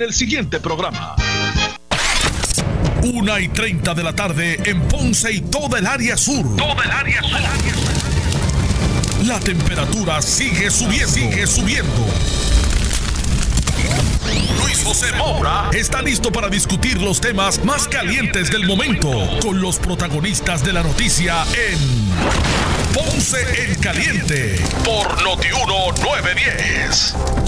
el siguiente programa. Una y 30 de la tarde en Ponce y toda el área sur. Toda el área sur. La temperatura sigue subiendo. Sigue subiendo. Luis José Moura está listo para discutir los temas más calientes del momento con los protagonistas de la noticia en Ponce en Caliente por Notiuno 910.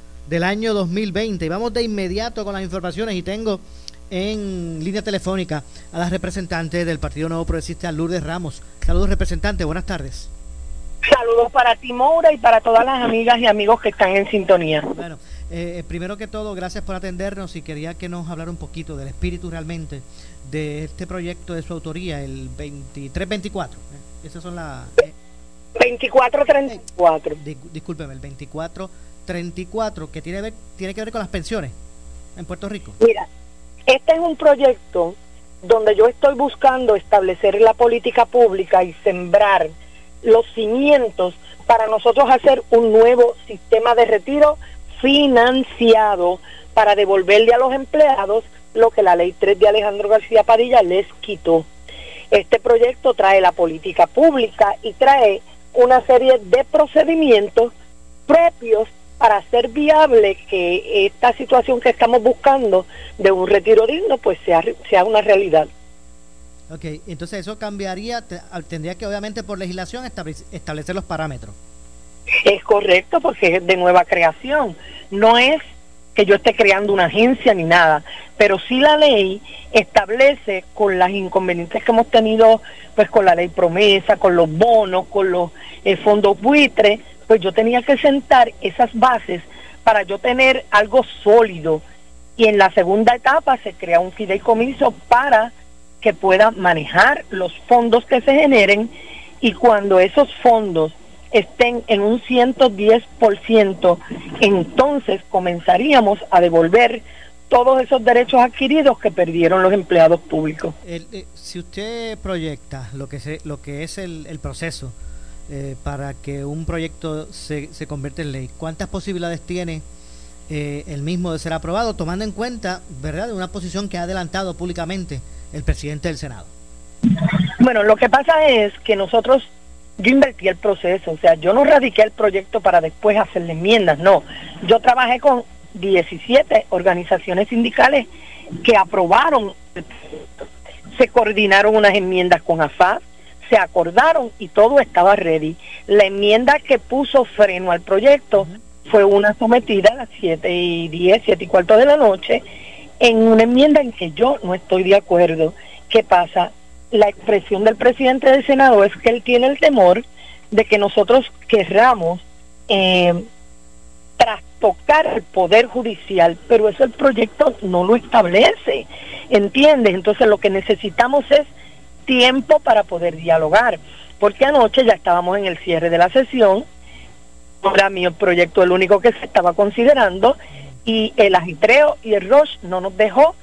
del año 2020. Y vamos de inmediato con las informaciones y tengo en línea telefónica a la representante del Partido Nuevo Progresista, Lourdes Ramos. Saludos, representante, buenas tardes. Saludos para ti, Moura, y para todas las amigas y amigos que están en sintonía. Bueno, eh, eh primero que todo, gracias por atendernos y quería que nos hablara un poquito del espíritu realmente de este proyecto de su autoría, el 2324. ¿eh? Esas son las... Eh, 2434. discúlpeme, el 24 34 que tiene, tiene que ver con las pensiones en Puerto Rico? Mira, este es un proyecto donde yo estoy buscando establecer la política pública y sembrar los cimientos para nosotros hacer un nuevo sistema de retiro financiado para devolverle a los empleados lo que la ley 3 de Alejandro García Padilla les quitó. Este proyecto trae la política pública y trae una serie de procedimientos propios para hacer viable que esta situación que estamos buscando de un retiro digno pues sea, sea una realidad. Ok, entonces eso cambiaría, tendría que obviamente por legislación establecer los parámetros. Es correcto porque es de nueva creación, no es que yo esté creando una agencia ni nada, pero sí la ley establece con las inconvenientes que hemos tenido pues con la ley promesa, con los bonos, con los eh, fondos buitres, pues yo tenía que sentar esas bases para yo tener algo sólido. Y en la segunda etapa se crea un fideicomiso para que pueda manejar los fondos que se generen y cuando esos fondos estén en un 110%, entonces comenzaríamos a devolver todos esos derechos adquiridos que perdieron los empleados públicos. Eh, si usted proyecta lo que, se, lo que es el, el proceso, eh, para que un proyecto se, se convierta en ley? ¿Cuántas posibilidades tiene eh, el mismo de ser aprobado, tomando en cuenta, verdad, una posición que ha adelantado públicamente el presidente del Senado? Bueno, lo que pasa es que nosotros, yo invertí el proceso, o sea, yo no radiqué el proyecto para después hacerle enmiendas, no. Yo trabajé con 17 organizaciones sindicales que aprobaron, se coordinaron unas enmiendas con AFAS, se acordaron y todo estaba ready. La enmienda que puso freno al proyecto fue una sometida a las 7 y 10, 7 y cuarto de la noche, en una enmienda en que yo no estoy de acuerdo. ¿Qué pasa? La expresión del presidente del Senado es que él tiene el temor de que nosotros querramos eh, trastocar el poder judicial, pero eso el proyecto no lo establece, ¿entiendes? Entonces lo que necesitamos es tiempo para poder dialogar, porque anoche ya estábamos en el cierre de la sesión, para mí el proyecto el único que se estaba considerando y el agitreo y el rush no nos dejó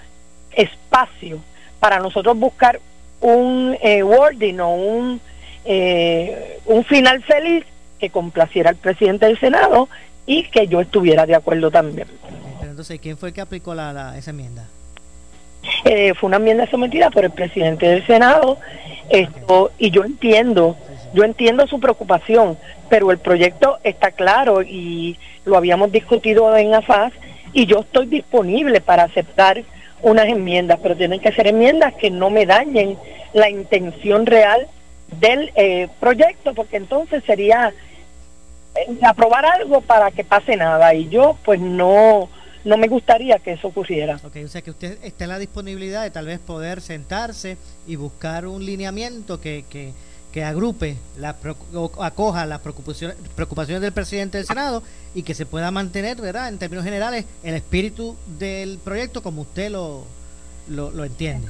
espacio para nosotros buscar un eh, wording o un, eh, un final feliz que complaciera al presidente del Senado y que yo estuviera de acuerdo también. entonces, ¿quién fue el que aplicó la, esa enmienda? Eh, fue una enmienda sometida por el presidente del Senado esto y yo entiendo yo entiendo su preocupación pero el proyecto está claro y lo habíamos discutido en AFAS y yo estoy disponible para aceptar unas enmiendas pero tienen que ser enmiendas que no me dañen la intención real del eh, proyecto porque entonces sería eh, aprobar algo para que pase nada y yo pues no no me gustaría que eso ocurriera. Ok, o sea que usted está en la disponibilidad de tal vez poder sentarse y buscar un lineamiento que, que, que agrupe, la, acoja las preocupaciones, preocupaciones del presidente del Senado y que se pueda mantener, ¿verdad? En términos generales, el espíritu del proyecto como usted lo, lo, lo entiende.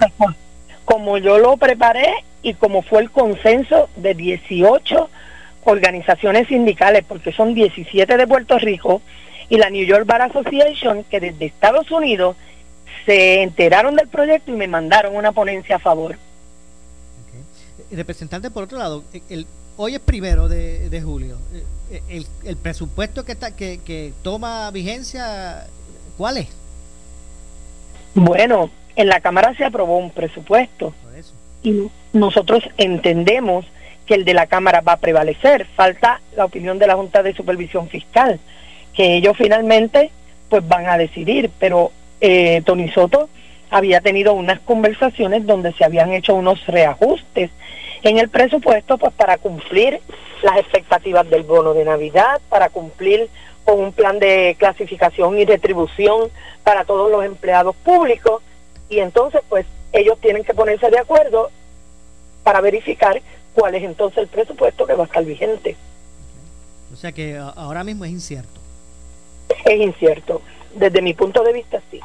Como yo lo preparé y como fue el consenso de 18 organizaciones sindicales, porque son 17 de Puerto Rico, y la New York Bar Association, que desde Estados Unidos se enteraron del proyecto y me mandaron una ponencia a favor. Representante, por otro lado, el, hoy es primero de, julio. Eh, el, el, presupuesto que, está, que, que toma vigencia, ¿cuál es? Bueno, en la Cámara se aprobó un presupuesto y nosotros entendemos que el de la Cámara va a prevalecer. Falta la opinión de la Junta de Supervisión Fiscal, que ellos finalmente pues van a decidir, pero eh, Tony Soto había tenido unas conversaciones donde se habían hecho unos reajustes en el presupuesto pues para cumplir las expectativas del bono de Navidad, para cumplir con un plan de clasificación y retribución para todos los empleados públicos y entonces pues ellos tienen que ponerse de acuerdo para verificar cuál es entonces el presupuesto que va a estar vigente. O sea que ahora mismo es incierto. Es incierto. Desde mi punto de vista, sí.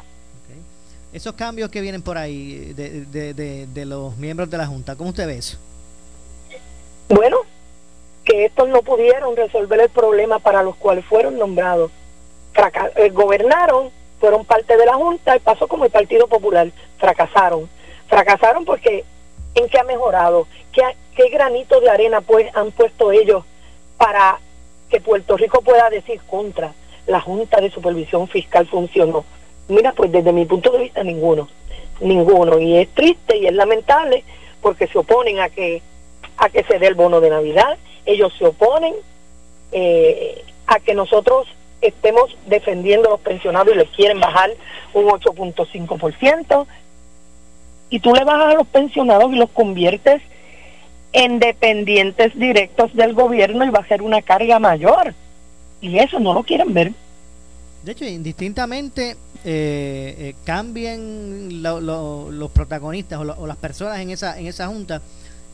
Esos cambios que vienen por ahí de, de, de, los miembros de la Junta, ¿cómo usted ve eso? Bueno, que estos no pudieron resolver el problema para los cuales fueron nombrados. Eh, gobernaron, fueron parte de la Junta y pasó como el Partido Popular. Fracasaron. Fracasaron porque ¿en qué ha mejorado? ¿Qué, qué granito de arena pues han puesto ellos para que Puerto Rico pueda decir contra la Junta de Supervisión Fiscal funcionó? Mira, pues desde mi punto de vista ninguno, ninguno. Y es triste y es lamentable porque se oponen a que a que se dé el bono de Navidad, ellos se oponen eh, a que nosotros estemos defendiendo a los pensionados y les quieren bajar un 8.5%, y tú le bajas a los pensionados y los conviertes en dependientes directos del gobierno y va a ser una carga mayor. Y eso no lo quieren ver. De hecho, indistintamente eh, eh cambien los protagonistas o, las personas en esa en esa junta,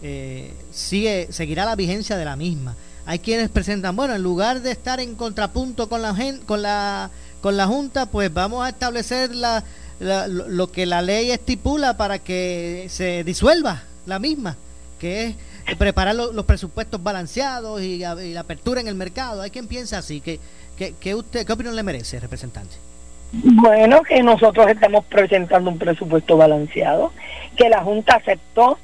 eh, sigue seguirá la vigencia de la misma. Hay quienes presentan, bueno, en lugar de estar en contrapunto con la con la con la junta, pues vamos a establecer la, lo que la ley estipula para que se disuelva la misma, que es preparar los presupuestos balanceados y, la apertura en el mercado. Hay quien piensa así, que ¿Qué, usted, ¿Qué opinión le merece, representante? Bueno, que nosotros estamos presentando un presupuesto balanceado, que la Junta aceptó,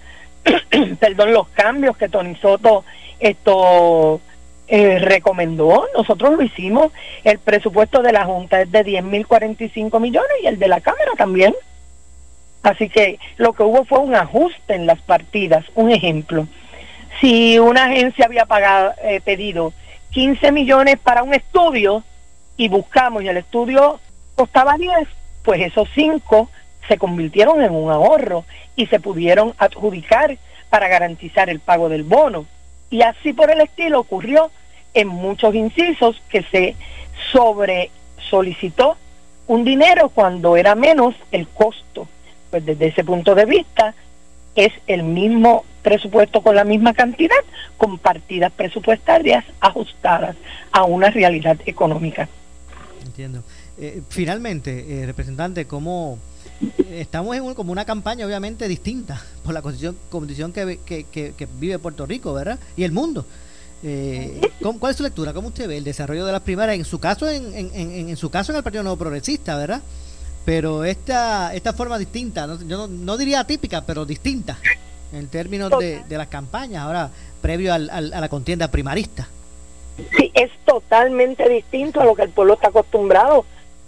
perdón, los cambios que Tony Soto esto eh, recomendó, nosotros lo hicimos, el presupuesto de la Junta es de 10.045 millones y el de la Cámara también. Así que lo que hubo fue un ajuste en las partidas. Un ejemplo, si una agencia había pagado, eh, pedido 15 millones para un estudio y buscamos y el estudio costaba 10, pues esos 5 se convirtieron en un ahorro y se pudieron adjudicar para garantizar el pago del bono. Y así por el estilo ocurrió en muchos incisos que se sobre solicitó un dinero cuando era menos el costo. Pues desde ese punto de vista es el mismo presupuesto con la misma cantidad, con partidas presupuestarias ajustadas a una realidad económica. Entiendo. Eh, finalmente, eh, representante, ¿cómo eh, estamos en como una campaña obviamente distinta por la condición, condición que, que, vive Puerto Rico, ¿verdad? Y el mundo. ¿Cuál es su lectura? ¿Cómo usted ve el desarrollo de las primarias? En su caso, en, en, en su caso en el Partido Nuevo Progresista, ¿verdad? pero esta, esta forma distinta, no, yo no, diría típica, pero distinta en términos de, las campañas, ahora previo al, a la contienda primarista. Sí, es totalmente distinto a lo que el pueblo está acostumbrado,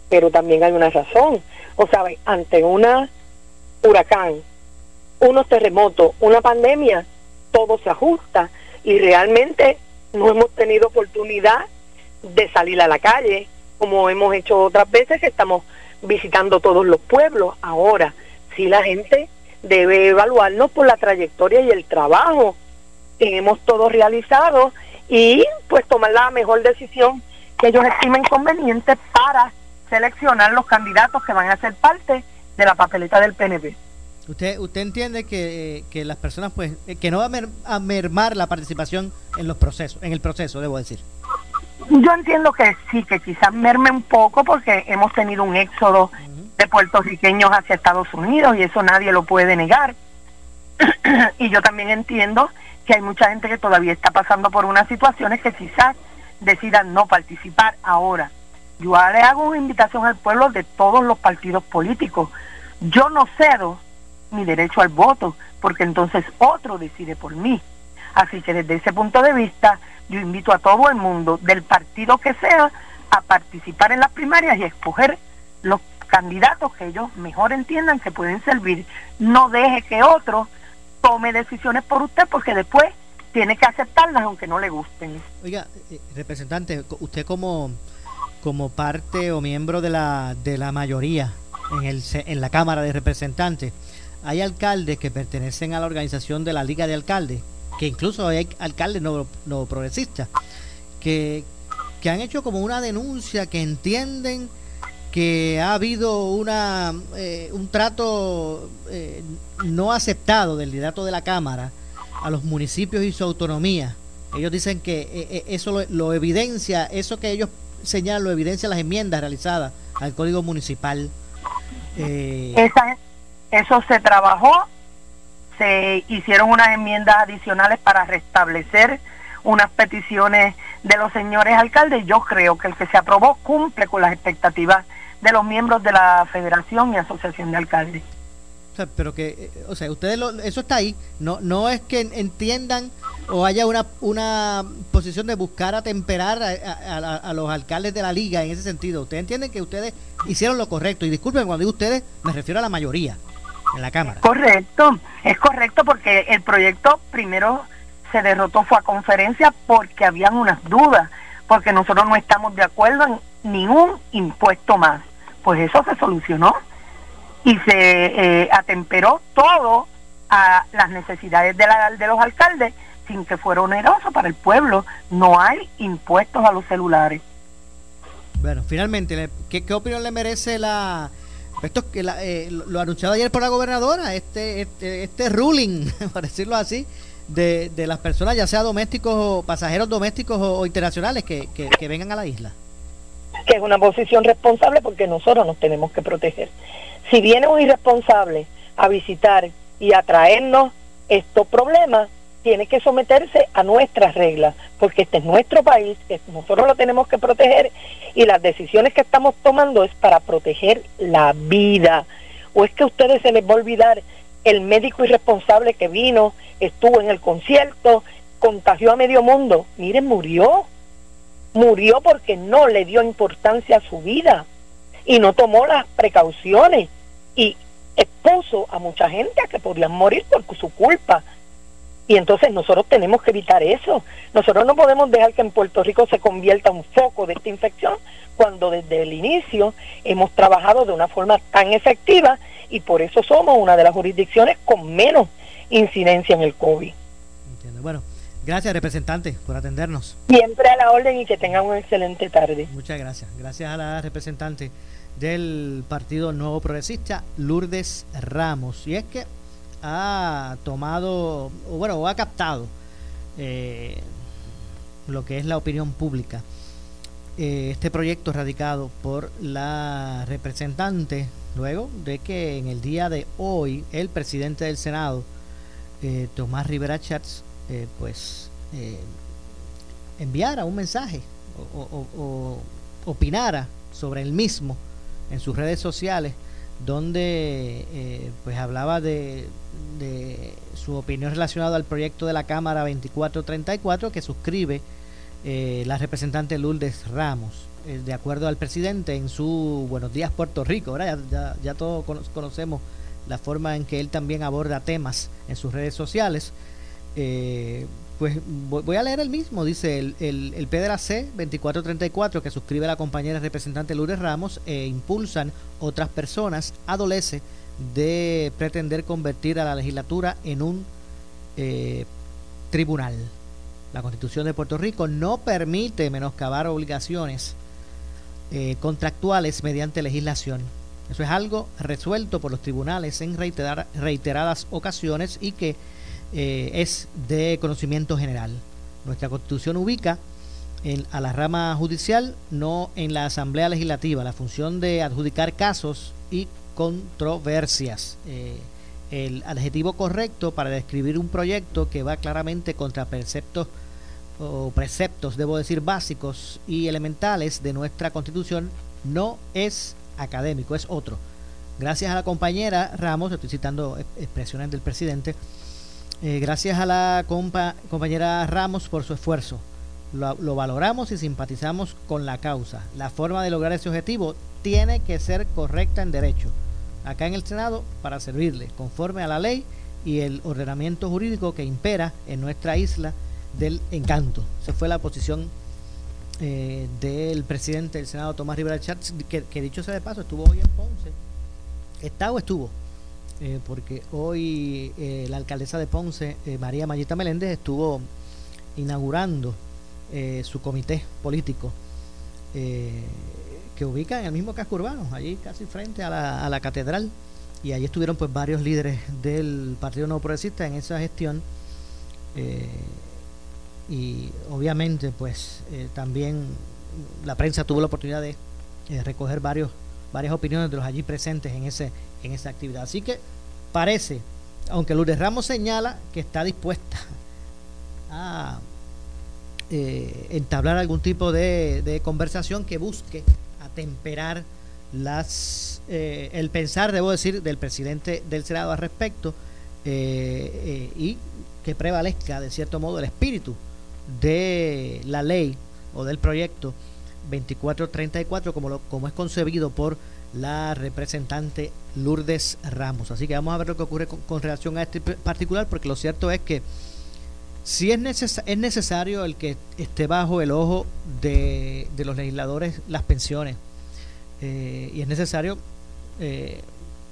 pero también hay una razón. O sea, ante una huracán, unos terremotos, una pandemia, todo se ajusta y realmente no hemos tenido oportunidad de salir a la calle como hemos hecho otras veces que estamos visitando todos los pueblos. Ahora, si la gente debe evaluarnos por la trayectoria y el trabajo que hemos todos realizado y pues tomar la mejor decisión que ellos estimen conveniente para seleccionar los candidatos que van a ser parte de la papeleta del PNP. ¿Usted, usted entiende que, que las personas, pues, que no va a, mermar la participación en los procesos, en el proceso, debo decir? Yo entiendo que sí, que quizás merme un poco porque hemos tenido un éxodo de puertorriqueños hacia Estados Unidos y eso nadie lo puede negar. y yo también entiendo que hay mucha gente que todavía está pasando por unas situaciones que quizás decidan no participar ahora. Yo le hago una invitación al pueblo de todos los partidos políticos. Yo no cedo mi derecho al voto, porque entonces otro decide por mí. Así que desde ese punto de vista, yo invito a todo el mundo, del partido que sea, a participar en las primarias y a escoger los candidatos que ellos mejor entiendan que pueden servir. No deje que otro tome decisiones por usted porque después tiene que aceptarlas aunque no le gusten. Oiga, eh, representante, usted como, como parte o miembro de la, de la mayoría en, el, en la Cámara de Representantes, hay alcaldes que pertenecen a la organización de la Liga de Alcaldes, que incluso hay alcaldes no, no progresistas, que, que han hecho como una denuncia que entienden que ha habido una eh, un trato eh, no aceptado del liderato de la Cámara a los municipios y su autonomía. Ellos dicen que eh, eso lo, evidencia, eso que ellos señalan lo evidencia las enmiendas realizadas al Código Municipal. eso se trabajó, se hicieron unas enmiendas adicionales para restablecer unas peticiones de los señores alcaldes. Yo creo que el que se aprobó cumple con las expectativas de los miembros de la Federación y Asociación de Alcaldes. O sea, pero que, eh, o sea, ustedes eso está ahí, no no es que entiendan o haya una, una posición de buscar atemperar a, a, los alcaldes de la liga en ese sentido. Ustedes entienden que ustedes hicieron lo correcto y disculpen cuando digo ustedes, me refiero a la mayoría en la Cámara. Correcto, es correcto porque el proyecto primero se derrotó fue a conferencia porque habían unas dudas, porque nosotros no estamos de acuerdo en ningún impuesto más pues eso se solucionó y se eh, atemperó todo a las necesidades de, la, de los alcaldes sin que fuera oneroso para el pueblo. No hay impuestos a los celulares. Bueno, finalmente, ¿qué, opinión le merece la esto que eh, lo anunciado ayer por la gobernadora, este este, este ruling, para decirlo así, de, de las personas, ya sea domésticos o pasajeros domésticos o, internacionales que, que vengan a la isla? Que es una posición responsable porque nosotros nos tenemos que proteger. Si viene un irresponsable a visitar y a traernos estos problemas, tiene que someterse a nuestras reglas, porque este es nuestro país, que nosotros lo tenemos que proteger y las decisiones que estamos tomando es para proteger la vida. ¿O es que a ustedes se les va a olvidar el médico irresponsable que vino, estuvo en el concierto, contagió a medio mundo? Miren, murió murió porque no le dio importancia a su vida y no tomó las precauciones y expuso a mucha gente a que podían morir por su culpa. Y entonces nosotros tenemos que evitar eso. Nosotros no podemos dejar que en Puerto Rico se convierta un foco de esta infección cuando desde el inicio hemos trabajado de una forma tan efectiva y por eso somos una de las jurisdicciones con menos incidencia en el COVID. Entiendo. Bueno, Gracias, representante, por atendernos. Siempre a la orden y que tengan una excelente tarde. Muchas gracias. Gracias a la representante del Partido Nuevo Progresista, Lourdes Ramos. Y es que ha tomado, o bueno, o ha captado eh, lo que es la opinión pública. Eh, este proyecto radicado por la representante, luego de que en el día de hoy el presidente del Senado, eh, Tomás Rivera Chats, eh, pues eh, enviara un mensaje o, opinara sobre el mismo en sus redes sociales donde eh, pues hablaba de, de, su opinión relacionada al proyecto de la Cámara 2434 que suscribe la representante Lourdes Ramos. de acuerdo al presidente en su Buenos días Puerto Rico, ya, ya todos conocemos la forma en que él también aborda temas en sus redes sociales. Eh, pues voy a leer el mismo, dice el, el, el PDRAC 2434 que suscribe la compañera representante Lourdes Ramos e impulsan otras personas, adolece de pretender convertir a la legislatura en un eh, tribunal. La constitución de Puerto Rico no permite menoscabar obligaciones eh, contractuales mediante legislación. Eso es algo resuelto por los tribunales en reiteradas ocasiones y que eh, es de conocimiento general. Nuestra constitución ubica en, a la rama judicial, no en la Asamblea Legislativa, la función de adjudicar casos y controversias. Eh, el adjetivo correcto para describir un proyecto que va claramente contra preceptos o preceptos, debo decir, básicos y elementales de nuestra constitución no es académico, es otro. Gracias a la compañera Ramos, estoy citando expresiones del presidente, eh, gracias a la compañera Ramos por su esfuerzo. Lo, lo, valoramos y simpatizamos con la causa. La forma de lograr ese objetivo tiene que ser correcta en derecho. Acá en el Senado para servirle, conforme a la ley y el ordenamiento jurídico que impera en nuestra isla del encanto. Esa fue la posición eh, del presidente del Senado, Tomás Rivera Chávez, que, dicho sea de paso, estuvo hoy en Ponce. ¿Está o estuvo? Eh, porque hoy eh, la alcaldesa de Ponce, María Mayita Meléndez, estuvo inaugurando su comité político que ubica en el mismo casco urbano, allí casi frente a la, a la catedral. Y allí estuvieron pues varios líderes del Partido No Progresista en esa gestión y obviamente pues eh, también la prensa tuvo la oportunidad de eh, recoger varios varias opiniones de los allí presentes en ese en esa actividad. Así que parece aunque Lourdes Ramos señala que está dispuesta a eh, entablar algún tipo de, conversación que busque atemperar las el pensar debo decir del presidente del Senado al respecto y que prevalezca de cierto modo el espíritu de la ley o del proyecto 2434 como, lo, como es concebido por la representante Lourdes Ramos. Así que vamos a ver lo que ocurre con, relación a este particular, porque lo cierto es que si es, es necesario el que esté bajo el ojo de, los legisladores las pensiones, eh, y es necesario eh,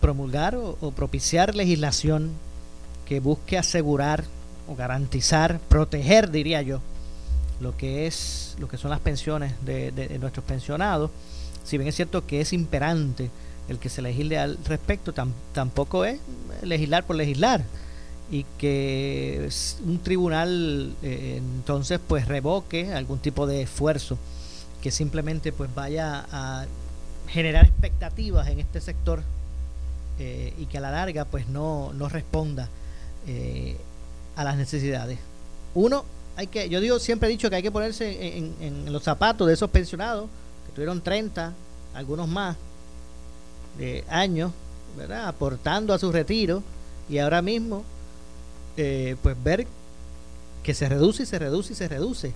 promulgar o propiciar legislación que busque asegurar o garantizar, proteger, diría yo, lo que es lo que son las pensiones de, nuestros pensionados. Si bien es cierto que es imperante el que se legisle al respecto, tampoco es legislar por legislar y que un tribunal eh, entonces pues revoque algún tipo de esfuerzo que simplemente pues vaya a generar expectativas en este sector eh, y que a la larga pues no, no responda eh, a las necesidades. Uno, hay que, yo digo, siempre he dicho que hay que ponerse en, los zapatos de esos pensionados, que tuvieron 30, algunos más, de años, ¿verdad? Aportando a su retiro y ahora mismo, eh, pues ver que se reduce y se reduce y se reduce,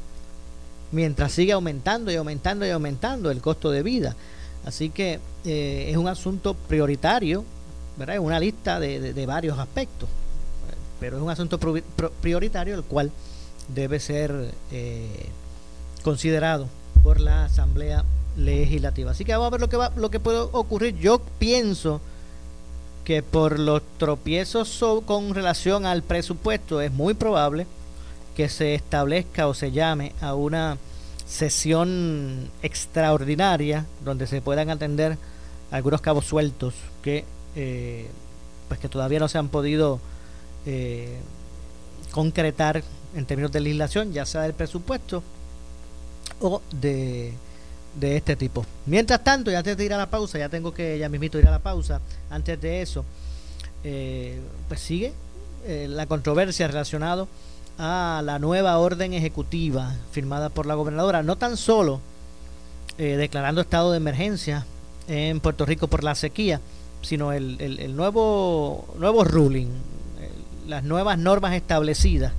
mientras sigue aumentando y aumentando y aumentando el costo de vida. Así que eh, es un asunto prioritario, ¿verdad? Es una lista de varios aspectos pero es un asunto prioritario el cual debe ser eh, considerado por la Asamblea Legislativa. Así que vamos a ver lo que va, lo que puede ocurrir. Yo pienso que por los tropiezos con relación al presupuesto es muy probable que se establezca o se llame a una sesión extraordinaria donde se puedan atender algunos cabos sueltos que eh, pues que todavía no se han podido eh, concretar en términos de legislación, ya sea del presupuesto o de, de este tipo. Mientras tanto, y antes de ir a la pausa, ya tengo que ya mismito ir a la pausa, antes de eso, eh, pues sigue eh, la controversia relacionada a la nueva orden ejecutiva firmada por la gobernadora, no tan solo declarando estado de emergencia en Puerto Rico por la sequía, sino el, el, el nuevo, nuevo ruling, las nuevas normas establecidas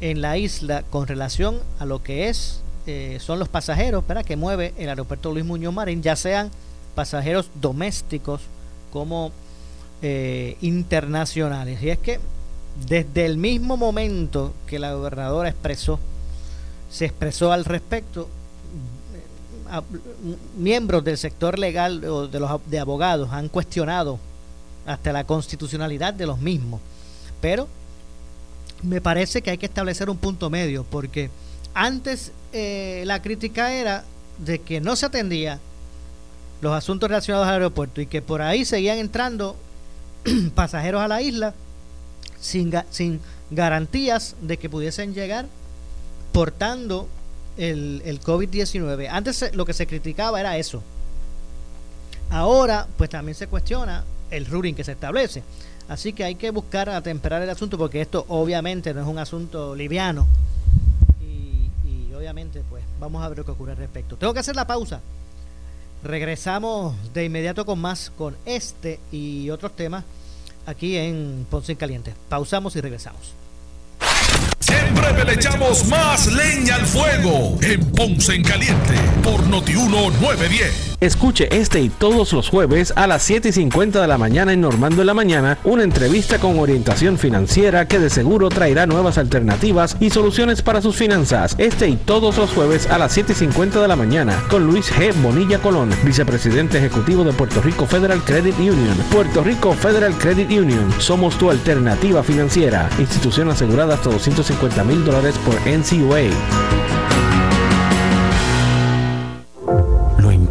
en la isla con relación a lo que es eh, son los pasajeros para que mueve el aeropuerto Luis Muñoz Marín, ya sean pasajeros domésticos como eh, internacionales. Y es que desde el mismo momento que la gobernadora expresó, se expresó al respecto, miembros del sector legal o de los de abogados han cuestionado hasta la constitucionalidad de los mismos. Pero me parece que hay que establecer un punto medio, porque antes eh, la crítica era de que no se atendía los asuntos relacionados al aeropuerto y que por ahí seguían entrando pasajeros a la isla sin, garantías de que pudiesen llegar portando el, el COVID-19. Antes lo que se criticaba era eso. Ahora, pues también se cuestiona el ruling que se establece. Así que hay que buscar atemperar el asunto porque esto obviamente no es un asunto liviano. Obviamente, pues vamos a ver lo que ocurre al respecto. Tengo que hacer la pausa. Regresamos de inmediato con más, con este y otros temas aquí en Ponce en Caliente. Pausamos y regresamos. Siempre le echamos más leña al fuego en Ponce en Caliente por Notiuno 910. Escuche este y todos los jueves a las 7 y 50 de la mañana en Normando en la Mañana una entrevista con orientación financiera que de seguro traerá nuevas alternativas y soluciones para sus finanzas. Este y todos los jueves a las 7 y 50 de la mañana con Luis G. Bonilla Colón, vicepresidente ejecutivo de Puerto Rico Federal Credit Union. Puerto Rico Federal Credit Union. Somos tu alternativa financiera. Institución asegurada hasta 250 mil dólares por NCUA.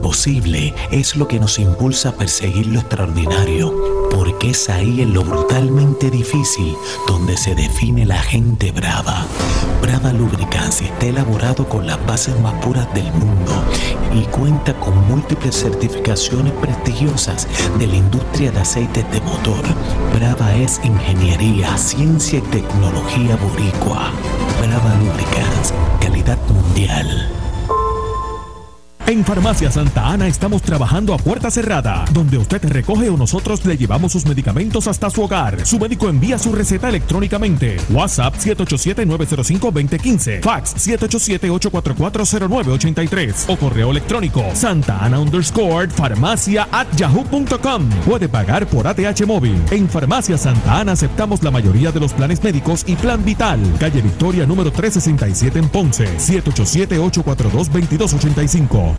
posible es lo que nos impulsa a perseguir lo extraordinario, porque es ahí en lo brutalmente difícil donde se define la gente brava. Brava Lubricants está elaborado con las bases más puras del mundo y cuenta con múltiples certificaciones prestigiosas de la industria de aceites de motor. Brava es ingeniería, ciencia y tecnología boricua. Brava Lubricants, calidad mundial. En Farmacia Santa Ana estamos trabajando a puerta cerrada, donde usted recoge o nosotros le llevamos sus medicamentos hasta su hogar. Su médico envía su receta electrónicamente. WhatsApp 787-905-2015. Fax 787-844-0983. O correo electrónico Santa Ana underscore farmacia at yahoo.com. Puede pagar por ATH móvil. En Farmacia Santa Ana aceptamos la mayoría de los planes médicos y plan vital. Calle Victoria número 367 en Ponce. 787-842-2285.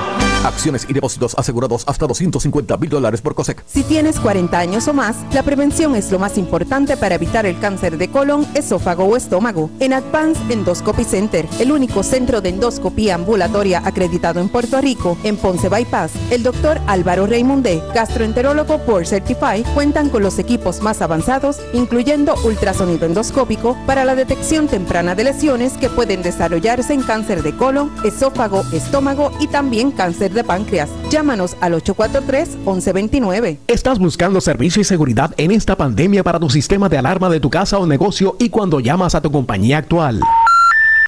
Acciones y depósitos asegurados hasta 250 mil dólares por COSEC. Si tienes 40 años o más, la prevención es lo más importante para evitar el cáncer de colon, esófago o estómago. En Advanced Endoscopy Center, el único centro de endoscopía ambulatoria acreditado en Puerto Rico, en Ponce Bypass, el doctor Álvaro Raymondé, gastroenterólogo por Certify, cuentan con los equipos más avanzados, incluyendo ultrasonido endoscópico, para la detección temprana de lesiones que pueden desarrollarse en cáncer de colon, esófago, estómago y también cáncer de páncreas. Llámanos al 843-1129. ¿Estás buscando servicio y seguridad en esta pandemia para tu sistema de alarma de tu casa o negocio y cuando llamas a tu compañía actual?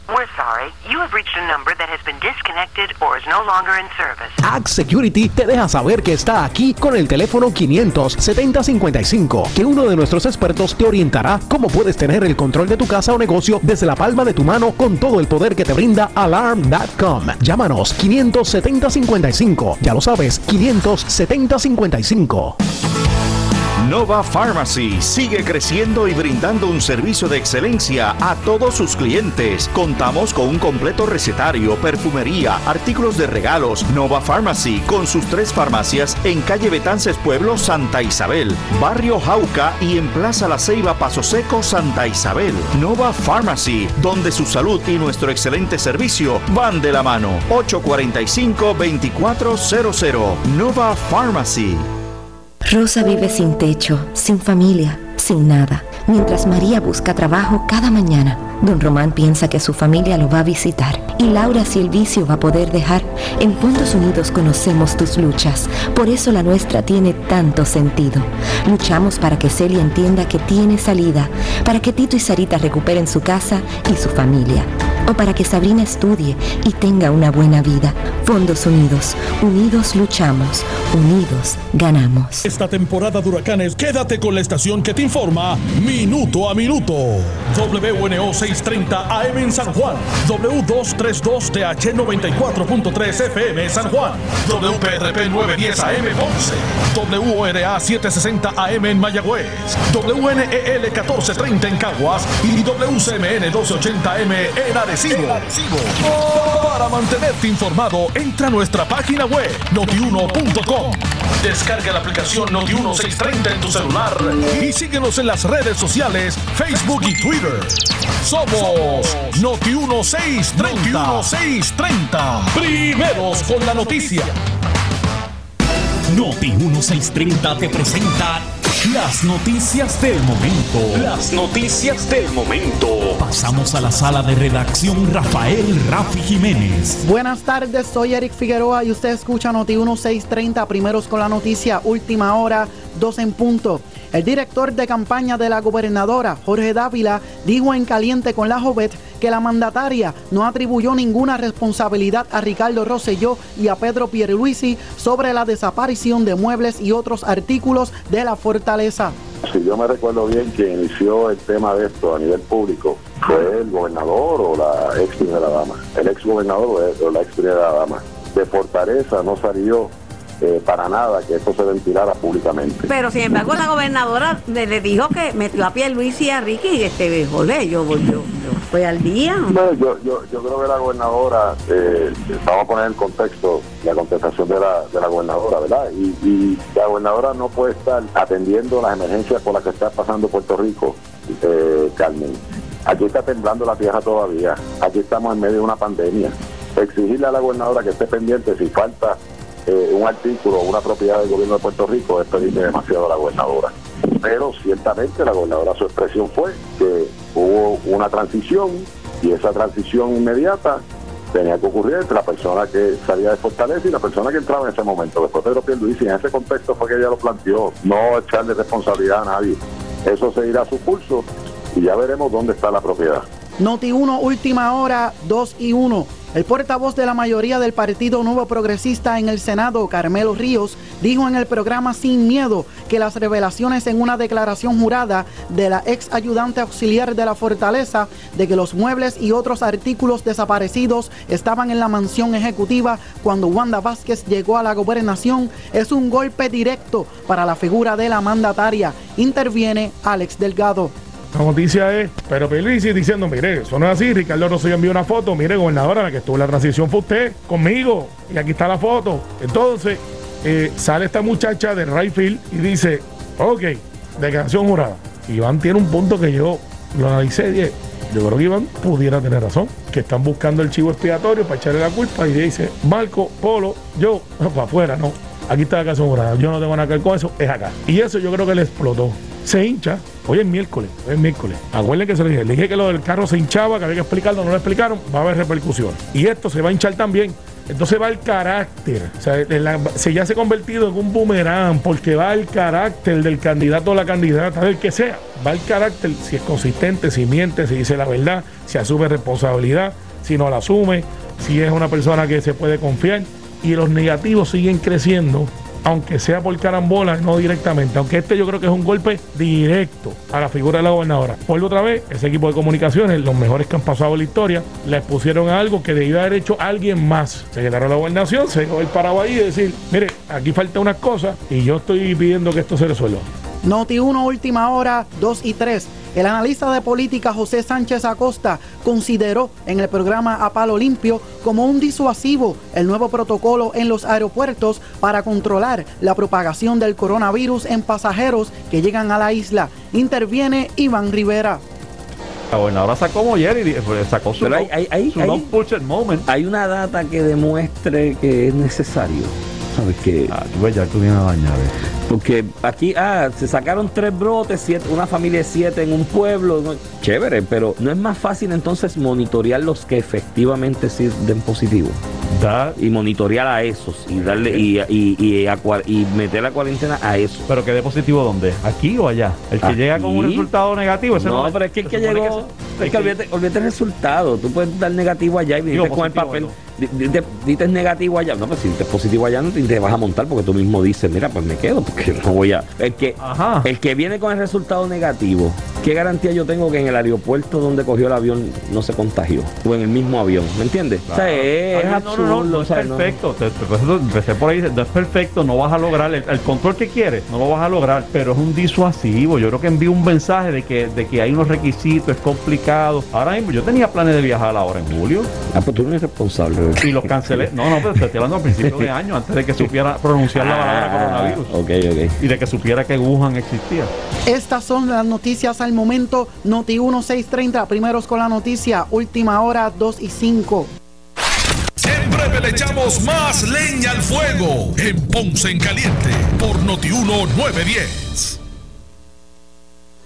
We're sorry. You have reached a number that has been disconnected or is no longer in service. Act Security te deja saber que está aquí con el teléfono 57055, que uno de nuestros expertos te orientará cómo puedes tener el control de tu casa o negocio desde la palma de tu mano con todo el poder que te brinda Alarm.com. Llámanos 57055. Ya lo sabes, 57055. Nova Pharmacy sigue creciendo y brindando un servicio de excelencia a todos sus clientes. Contamos con un completo recetario, perfumería, artículos de regalos. Nova Pharmacy con sus tres farmacias en calle Betances Pueblo, Santa Isabel, Barrio Jauca y en Plaza La Ceiba, Paso Seco, Santa Isabel. Nova Pharmacy, donde su salud y nuestro excelente servicio van de la mano. 845-2400. Nova Pharmacy. Rosa vive sin techo, sin familia, sin nada. Mientras María busca trabajo cada mañana, don Román piensa que su familia lo va a visitar. Y Laura si el vicio va a poder dejar. En Puntos Unidos conocemos tus luchas. Por eso la nuestra tiene tanto sentido. Luchamos para que Celia entienda que tiene salida. Para que Tito y Sarita recuperen su casa y su familia o para que Sabrina estudie y tenga una buena vida. Fondos Unidos, unidos luchamos, unidos ganamos. Esta temporada de huracanes, quédate con la estación que te informa minuto a minuto. WNO 630 AM en San Juan, W232TH 94.3 FM San Juan, WPRP 910 AM Ponce, WORA 760 AM en Mayagüez, WNEL 1430 en Caguas. Y WCMN 1280M en Para mantenerte informado, entra a nuestra página web notiuno.com. Descarga la aplicación Noti1630 en tu celular y síguenos en las redes sociales, Facebook y Twitter. Somos Noti1630. Noti1630. Primeros con la noticia. Noti 1630 te presenta las noticias del momento. Las noticias del momento. Pasamos a la sala de redacción Rafael Rafi Jiménez. Buenas tardes, soy Eric Figueroa y usted escucha Noti 1630, primeros con la noticia, última hora, dos en punto. El director de campaña de la gobernadora, Jorge Dávila, dijo en Caliente con la Jovet que la mandataria no atribuyó ninguna responsabilidad a Ricardo Rosselló y a Pedro Pierluisi sobre la desaparición de muebles y otros artículos de la fortaleza. Si yo me recuerdo bien, quien inició el tema de esto a nivel público fue el gobernador o la ex primera dama. El ex gobernador o la ex primera dama. De Fortaleza no salió eh, para nada que esto se ventilara públicamente. Pero sin embargo la gobernadora le, le dijo que metió a pie Luis y a Ricky y este jolé, yo, yo, yo fue al día. No, yo, yo, yo creo que la gobernadora, eh, vamos a poner en contexto la contestación de la, de la gobernadora, ¿verdad? Y, y la gobernadora no puede estar atendiendo las emergencias por las que está pasando Puerto Rico, eh, Carmen. Aquí está temblando la tierra todavía, aquí estamos en medio de una pandemia. Exigirle a la gobernadora que esté pendiente si falta eh, un artículo una propiedad del gobierno de Puerto Rico es pedirle demasiado a la gobernadora. Pero ciertamente la gobernadora su expresión fue que hubo una transición y esa transición inmediata tenía que ocurrir entre la persona que salía de Fortaleza y la persona que entraba en ese momento. Después Pedro Pierluisi, en ese contexto fue que ella lo planteó, no echarle responsabilidad a nadie. Eso se irá a su curso y ya veremos dónde está la propiedad. Noti 1, última hora, 2 y 1. El portavoz de la mayoría del Partido Nuevo Progresista en el Senado, Carmelo Ríos, dijo en el programa Sin Miedo que las revelaciones en una declaración jurada de la ex ayudante auxiliar de la Fortaleza de que los muebles y otros artículos desaparecidos estaban en la mansión ejecutiva cuando Wanda Vázquez llegó a la gobernación es un golpe directo para la figura de la mandataria. Interviene Alex Delgado. La noticia es, pero Pierluisi diciendo, mire, eso no es así, Ricardo Rosselló envió una foto, mire, gobernadora, la que estuvo en la transición fue usted, conmigo, y aquí está la foto. Entonces, eh, sale esta muchacha de Rayfield y dice, ok, declaración jurada. Iván tiene un punto que yo lo analicé y yo creo que Iván pudiera tener razón, que están buscando el chivo expiatorio para echarle la culpa y dice, Marco, Polo, yo, para afuera, no. Aquí está la declaración jurada, yo no tengo nada que ver con eso, es acá. Y eso yo creo que le explotó se hincha. Hoy es miércoles, hoy es miércoles. Acuérdense que se le dije, le dije que lo del carro se hinchaba, que había que explicarlo, no lo explicaron, va a haber repercusiones. Y esto se va a hinchar también. Entonces va el carácter. O sea, se ya se ha convertido en un boomerang porque va el carácter del candidato o la candidata, del que sea. Va el carácter si es consistente, si miente, si dice la verdad, si asume responsabilidad, si no la asume, si es una persona que se puede confiar. Y los negativos siguen creciendo aunque sea por carambola, no directamente. Aunque este yo creo que es un golpe directo a la figura de la gobernadora. Por otra vez, ese equipo de comunicaciones, los mejores que han pasado en la historia, le expusieron a algo que debía haber hecho alguien más. Se quedaron la gobernación, se quedó el parado ahí y decir, mire, aquí falta unas cosas y yo estoy pidiendo que esto se resuelva. Noti 1, última hora, 2 y 3. El analista de política José Sánchez Acosta consideró en el programa A Palo Limpio como un disuasivo el nuevo protocolo en los aeropuertos para controlar la propagación del coronavirus en pasajeros que llegan a la isla. Interviene Iván Rivera. La gobernadora sacó moller y pues, sacó su, hay, hay, hay, su hay- moment. hay una data que demuestre que es necesario. ¿Sabes qué? Ah, tú ves, ya tú vienes a dañar. eh. Porque aquí, ah, se sacaron tres brotes, siete- una familia de siete en un pueblo. ¿no? Chévere, pero ¿no es más fácil entonces monitorear los que efectivamente sí den positivo? Y monitorear a esos y darle y, y, y, a y meter la cuarentena a eso. ¿Pero qué de positivo dónde? ¿Aquí o allá? El que llega con un resultado negativo, ese No, no, pero es que el que llegó, Es que olvídate, olvídate el resultado. Tú puedes dar negativo allá y dices con el papel. Dices negativo allá. No, pues si dices positivo allá no te, te vas a montar porque tú mismo dices, mira, pues me quedo porque no voy a. El que, el que viene con el resultado negativo, ¿qué garantía yo tengo que en el aeropuerto donde cogió el avión no se contagió? O en el mismo avión, ¿me entiendes? O sea, es, Ah, no, no, no, absurdo, no o es sea, no- perfecto. Te- te- empecé por ahí, no es perfecto, no vas a lograr el, el control que quieres, no lo vas a lograr, pero es un disuasivo. Yo creo que envío un mensaje de que, de que hay unos requisitos, es complicado. Ahora mismo, yo tenía planes de viajar ahora en julio. Ah, pues tú no eres responsable. Y los cancelé. No, no, pero te estoy hablando a principios de año, antes de que supiera pronunciar la palabra Ah, coronavirus. Ok, ok. Y de que supiera que Wuhan existía. Estas son las noticias al momento. Noti 1630, primeros con la noticia, última hora 2 y 5. En breve le echamos más leña al fuego en Ponce en Caliente por Notiuno 910.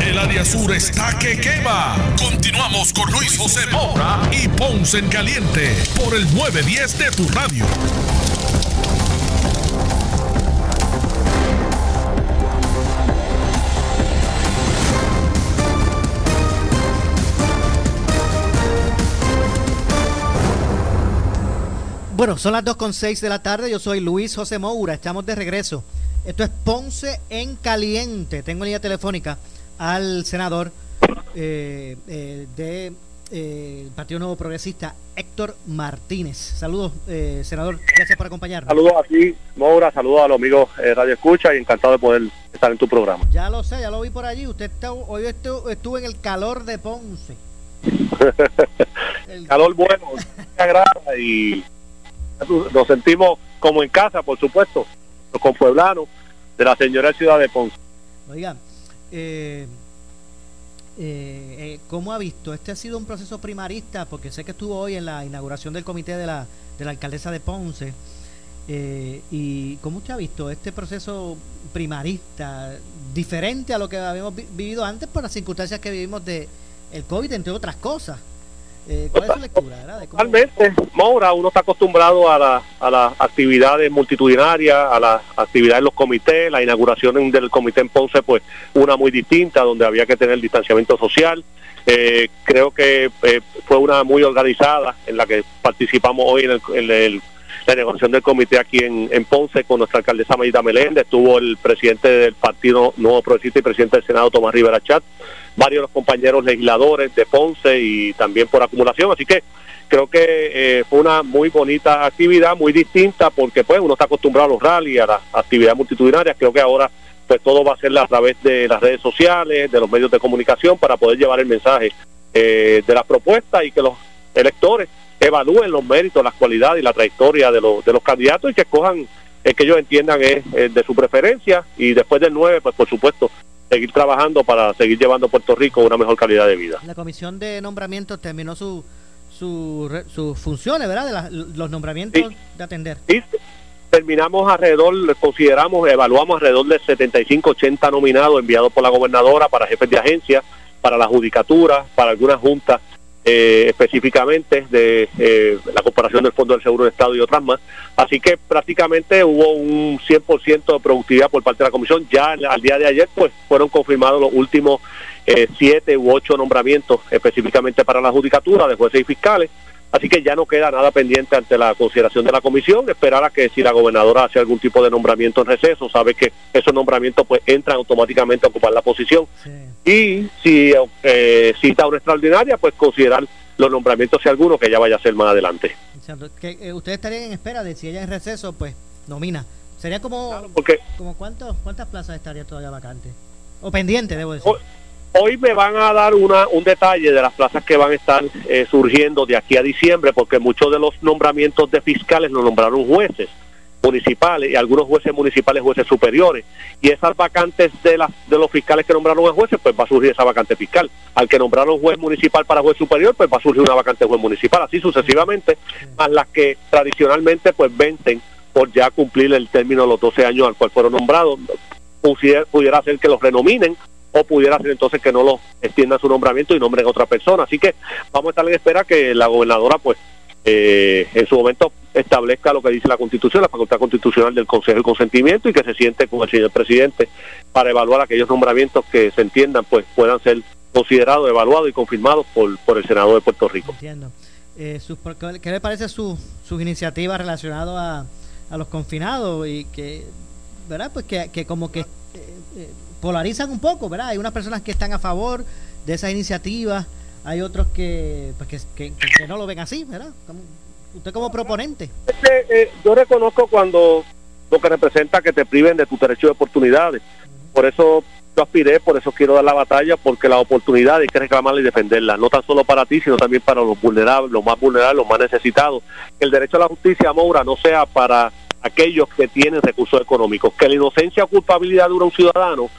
El área sur está que quema. Continuamos con Luis José Moura y Ponce en Caliente por el 910 de tu radio. Bueno, son las 2.6 de la tarde. Yo soy Luis José Moura. Estamos de regreso. Esto es Ponce en Caliente. Tengo en línea telefónica al senador eh, eh, de eh, Partido Nuevo Progresista, Héctor Martínez. Saludos, eh, senador. Gracias por acompañarnos. Saludos a ti, Moura, saludos a los amigos Radio Escucha y encantado de poder estar en tu programa. Ya lo sé, ya lo vi por allí. Usted está, hoy estu- estuvo en el calor de Ponce. Calor bueno, me agrada y nos sentimos como en casa, por supuesto, los conpueblanos de la señora ciudad de Ponce. Oiga, eh, eh, eh, ¿cómo ha visto? Este ha sido un proceso primarista, porque sé que estuvo hoy en la inauguración del comité de la, de la alcaldesa de Ponce. Eh, ¿Y cómo usted ha visto este proceso primarista, diferente a lo que habíamos vi- vivido antes por las circunstancias que vivimos de el COVID, entre otras cosas? Eh, ¿Cuál Totalmente, Moura, uno está acostumbrado a, la- a las actividades multitudinarias, a las actividades en los comités, la inauguración del comité en Ponce, pues una muy distinta, donde había que tener distanciamiento social. Eh, creo que eh, fue una muy organizada en la que participamos hoy en, el, en el- la inauguración del comité aquí en, en Ponce con nuestra alcaldesa Mayita Meléndez, estuvo el presidente del Partido Nuevo Progresista y presidente del Senado Tomás Rivera Chat, varios de los compañeros legisladores de Ponce y también por acumulación, así que creo que eh, fue una muy bonita actividad, muy distinta, porque pues uno está acostumbrado a los rallies, a las actividades multitudinarias, creo que ahora pues todo va a ser a través de las redes sociales, de los medios de comunicación, para poder llevar el mensaje eh, de las propuestas y que los electores evalúen los méritos, las cualidades y la trayectoria de los, de los candidatos y que escojan el que ellos entiendan es eh, de su preferencia y después del 9, pues por supuesto, seguir trabajando para seguir llevando a Puerto Rico una mejor calidad de vida. La comisión de nombramientos terminó su, su sus funciones, ¿verdad? De la- los nombramientos de atender. Y terminamos alrededor, consideramos, evaluamos alrededor de 75, 80 nominados enviados por la gobernadora para jefes de agencia, para la judicatura, para algunas juntas eh, específicamente de eh, la comparación del Fondo del Seguro del Estado y otras más. Así que prácticamente hubo un 100% de productividad por parte de la comisión. Ya al día de ayer pues fueron confirmados los últimos eh, siete u ocho nombramientos específicamente para la judicatura de jueces y fiscales. Así que ya no queda nada pendiente ante la consideración de la comisión, esperar a que si la gobernadora hace algún tipo de nombramiento en receso, sabe que esos nombramientos pues entran automáticamente a ocupar la posición. Y si eh, cita una extraordinaria, pues considerar los nombramientos si alguno que ya vaya a ser más adelante. Exacto. Que eh, ustedes estarían en espera de si ella en receso, pues nomina. Sería como, porque como cuántos, cuántas plazas estaría todavía vacante o pendiente, debo decir. Hoy me van a dar una, un detalle de las plazas que van a estar eh, surgiendo de aquí a diciembre, porque muchos de los nombramientos de fiscales los nombraron jueces. municipales y algunos jueces municipales, jueces superiores. Y esas vacantes de, las de los fiscales que nombraron a jueces, pues va a surgir esa vacante fiscal. Al que nombraron juez municipal para juez superior, pues va a surgir una vacante juez municipal, así sucesivamente, más las que tradicionalmente pues vencen por ya cumplir el término de los 12 años al cual fueron nombrados. Pudiera ser que los renominen o pudiera ser entonces que no los extiendan su nombramiento y nombren a otra persona. Así que vamos a estar en espera que la gobernadora pues eh, en su momento establezca lo que dice la Constitución, la facultad constitucional del Consejo de Consentimiento y que se siente con el señor presidente para evaluar aquellos nombramientos que se entiendan pues puedan ser considerados, evaluados y confirmados por, por el Senado de Puerto Rico. Entiendo. Eh, ¿Qué le parece su, sus iniciativas relacionadas a, a los confinados y que, ¿verdad? Pues que, que como que eh, eh, polarizan un poco, ¿verdad? Hay unas personas que están a favor de esas iniciativas, hay otros que, pues que, que- no lo ven así, ¿verdad? Como- usted como proponente. Este, eh, yo reconozco cuando lo que representa que te priven de tu derecho de oportunidades. Por eso yo aspiré, por eso quiero dar la batalla, porque la oportunidad hay que reclamarla y defenderla, no tan solo para ti, sino también para los vulnerables, los más vulnerables, los más necesitados. Que el derecho a la justicia, Moura, no sea para aquellos que tienen recursos económicos, que la inocencia o culpabilidad de un ciudadano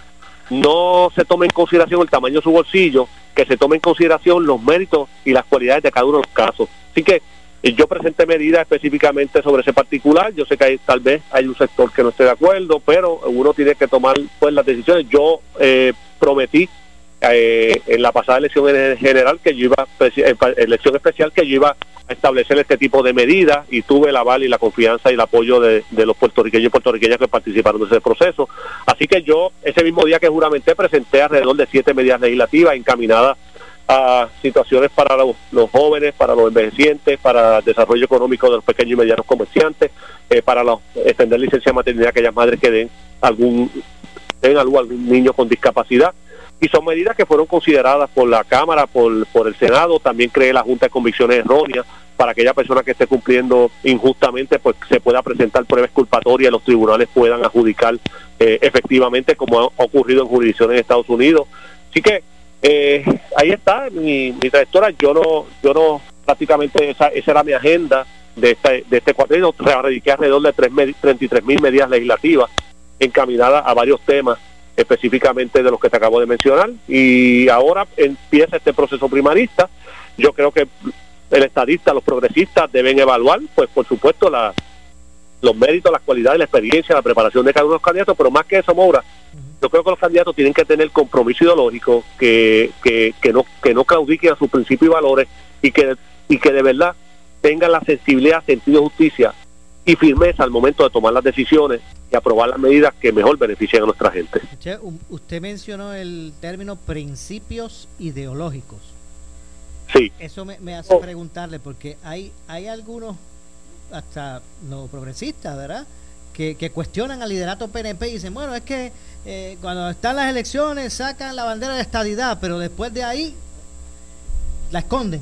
no se tome en consideración el tamaño de su bolsillo, que se tome en consideración los méritos y las cualidades de cada uno de los casos. Así que eh, yo presenté medidas específicamente sobre ese particular. Yo sé que hay, tal vez hay un sector que no esté de acuerdo, pero uno tiene que tomar pues las decisiones. Yo eh, prometí eh, en la pasada elección en general que yo iba elección especial que yo iba a establecer este tipo de medidas y tuve el aval y la confianza y el apoyo de, los puertorriqueños y puertorriqueñas que participaron de ese proceso. Así que yo ese mismo día que juramenté presenté alrededor de siete medidas legislativas encaminadas a situaciones para los, jóvenes, para los envejecientes, para el desarrollo económico de los pequeños y medianos comerciantes, eh, para los, extender licencia de maternidad a aquellas madres que den algún, den algún niño con discapacidad. Y son medidas que fueron consideradas por la Cámara, por, por el Senado, también cree la Junta de Convicciones Erróneas, para aquella persona que esté cumpliendo injustamente, pues se pueda presentar pruebas culpatorias los tribunales puedan adjudicar eh, efectivamente, como ha ocurrido en jurisdicciones en Estados Unidos. Así que eh, ahí está mi, mi trayectoria. Yo no, yo no prácticamente esa, esa era mi agenda de este, de este cuatrienio. Radiqué alrededor de tres med- 33 mil medidas legislativas encaminadas a varios temas específicamente de los que te acabo de mencionar. Y ahora empieza este proceso primarista. Yo creo que el estadista los progresistas deben evaluar pues por supuesto la, los méritos las cualidades la experiencia la preparación de cada uno de los candidatos pero más que eso Moura yo creo que los candidatos tienen que tener compromiso ideológico que, que, que no que no claudiquen a sus principios y valores y que y que de verdad tengan la sensibilidad sentido de justicia y firmeza al momento de tomar las decisiones y aprobar las medidas que mejor beneficien a nuestra gente. Usted, usted mencionó el término principios ideológicos. Sí. Eso me, me hace preguntarle, porque hay, hay algunos, hasta no progresistas, ¿verdad? Que, que cuestionan al liderato PNP y dicen, bueno, es que eh, cuando están las elecciones sacan la bandera de estadidad, pero después de ahí la esconden.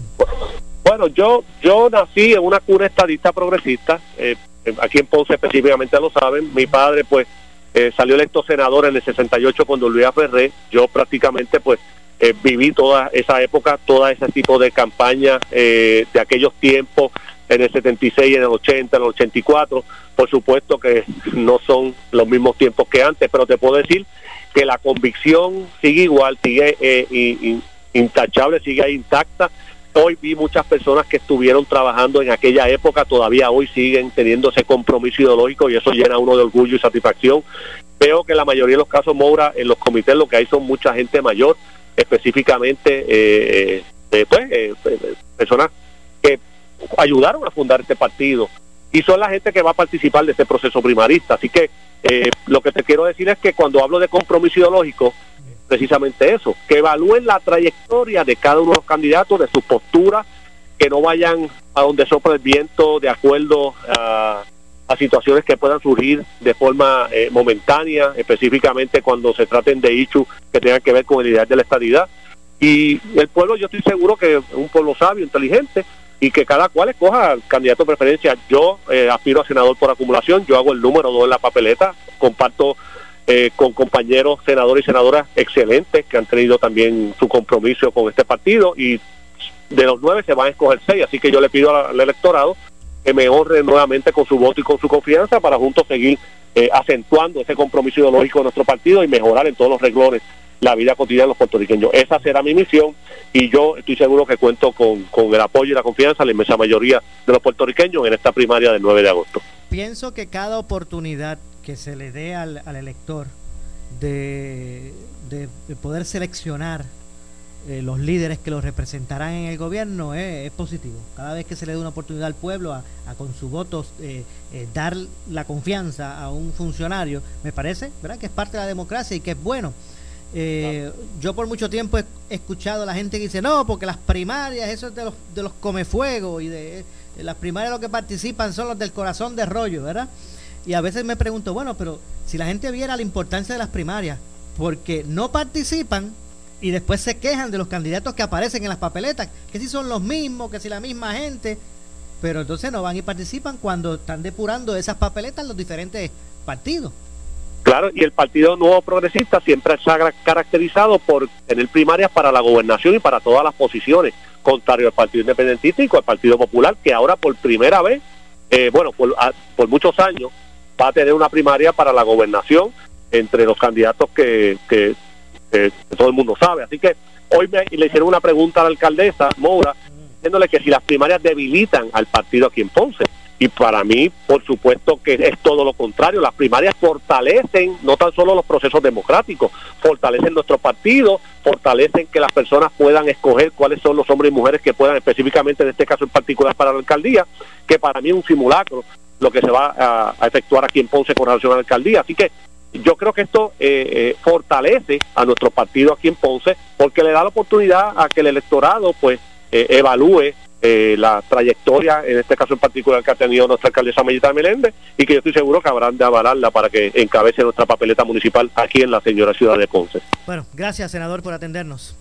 Bueno, yo yo nací en una cuna estadista progresista, eh, aquí en Ponce específicamente lo saben, mi padre pues eh, salió electo senador en el 68 cuando Luis Ferré, yo prácticamente pues eh, viví toda esa época, todo ese tipo de campaña eh, de aquellos tiempos, en el 76, en el 80, en el 84, por supuesto que no son los mismos tiempos que antes, pero te puedo decir que la convicción sigue igual, sigue eh, intachable, sigue intacta. Hoy vi muchas personas que estuvieron trabajando en aquella época, todavía hoy siguen teniendo ese compromiso ideológico y eso llena a uno de orgullo y satisfacción. Veo que la mayoría de los casos, Moura, en los comités lo que hay son mucha gente mayor, específicamente eh, eh, pues, eh, eh, personas que ayudaron a fundar este partido y son la gente que va a participar de este proceso primarista. Así que eh, lo que te quiero decir es que cuando hablo de compromiso ideológico, precisamente eso, que evalúen la trayectoria de cada uno de los candidatos, de sus posturas, que no vayan a donde sopla el viento de acuerdo a, situaciones que puedan surgir de forma eh, momentánea, específicamente cuando se traten de issues que tengan que ver con el ideal de la estadidad. Y el pueblo, yo estoy seguro que es un pueblo sabio, inteligente, y que cada cual escoja el candidato de preferencia. Yo eh, aspiro a senador por acumulación, yo hago el número dos en la papeleta, comparto eh, con compañeros senadores y senadoras excelentes que han tenido también su compromiso con este partido y de los nueve se van a escoger seis, así que yo le pido al, electorado que me honre nuevamente con su voto y con su confianza para juntos seguir eh, acentuando ese compromiso ideológico de nuestro partido y mejorar en todos los renglones la vida cotidiana de los puertorriqueños. Esa será mi misión y yo estoy seguro que cuento con, con el apoyo y la confianza de la inmensa mayoría de los puertorriqueños en esta primaria del 9 de agosto. Pienso que cada oportunidad que se le dé al, al elector de, de, de poder seleccionar eh, los líderes que los representarán en el gobierno es, es, positivo. Cada vez que se le dé una oportunidad al pueblo a, a con sus votos eh, eh, dar la confianza a un funcionario, me parece ¿verdad? que es parte de la democracia y que es bueno. Eh, yo por mucho tiempo he escuchado a la gente que dice, no, porque las primarias, eso es de los, de los comefuegos y de, de las primarias los que participan son los del corazón de rollo, ¿verdad? Y a veces me pregunto, bueno, pero si la gente viera la importancia de las primarias, porque no participan y después se quejan de los candidatos que aparecen en las papeletas, que si son los mismos, que si la misma gente, pero entonces no van y participan cuando están depurando esas papeletas los diferentes partidos. Claro, y el Partido Nuevo Progresista siempre se ha caracterizado por tener primarias para la gobernación y para todas las posiciones, contrario al Partido Independentista y al Partido Popular, que ahora por primera vez, eh, bueno, por, a, por muchos años, va a tener una primaria para la gobernación entre los candidatos que, que, todo el mundo sabe. Así que hoy me, le hicieron una pregunta a la alcaldesa Moura, diciéndole que si las primarias debilitan al partido aquí en Ponce. Y para mí, por supuesto que es todo lo contrario. Las primarias fortalecen no tan solo los procesos democráticos, fortalecen nuestro partido, fortalecen que las personas puedan escoger cuáles son los hombres y mujeres que puedan, específicamente en este caso en particular para la alcaldía, que para mí es un simulacro lo que se va a, a efectuar aquí en Ponce con relación a la alcaldía. Así que yo creo que esto eh, eh, fortalece a nuestro partido aquí en Ponce porque le da la oportunidad a que el electorado pues eh, evalúe eh, la trayectoria, en este caso en particular que ha tenido nuestra alcaldesa Mellita Meléndez y que yo estoy seguro que habrán de avalarla para que encabece nuestra papeleta municipal aquí en la señora ciudad de Ponce. Bueno, gracias senador por atendernos.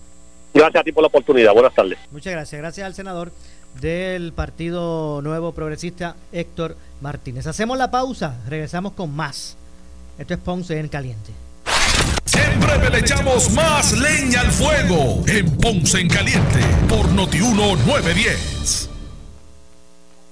Gracias a ti por la oportunidad, buenas tardes. Muchas gracias, gracias al senador del Partido Nuevo Progresista Héctor Martínez. Hacemos la pausa, regresamos con más. Esto es Ponce en Caliente. Siempre le echamos más leña al fuego en Ponce en Caliente por Notiuno 910.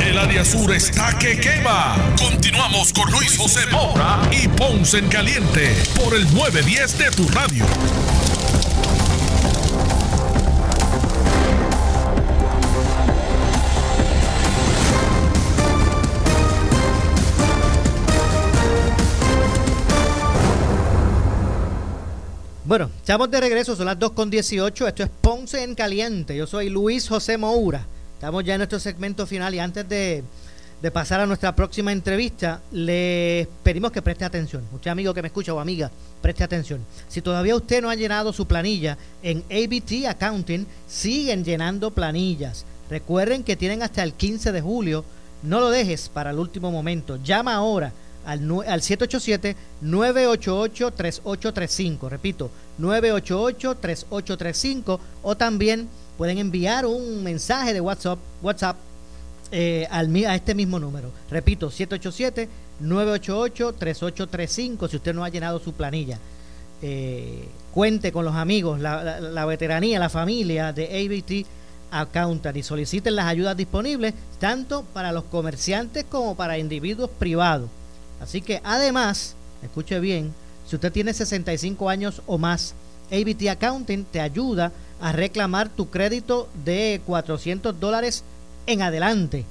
El área sur está que quema. Continuamos con Luis José Moura y Ponce en Caliente por el 910 de tu radio. Bueno, estamos de regreso, son las 2.18, esto es Ponce en Caliente, yo soy Luis José Moura, estamos ya en nuestro segmento final y antes de, pasar a nuestra próxima entrevista, les pedimos que preste atención, usted amigo que me escucha o amiga, preste atención, si todavía usted no ha llenado su planilla en ABT Accounting, siguen llenando planillas, recuerden que tienen hasta el 15 de julio, no lo dejes para el último momento, llama ahora al, al 787-988-3835. Repito, 988-3835. O también pueden enviar un mensaje de WhatsApp, WhatsApp eh, al, a este mismo número. Repito, 787-988-3835. Si usted no ha llenado su planilla. Eh, cuente con los amigos, la, la, veteranía, la familia de ABT Accountant y soliciten las ayudas disponibles tanto para los comerciantes como para individuos privados. Así que además, escuche bien, si usted tiene 65 años o más, ABT Accounting te ayuda a reclamar tu crédito de 400 dólares en adelante.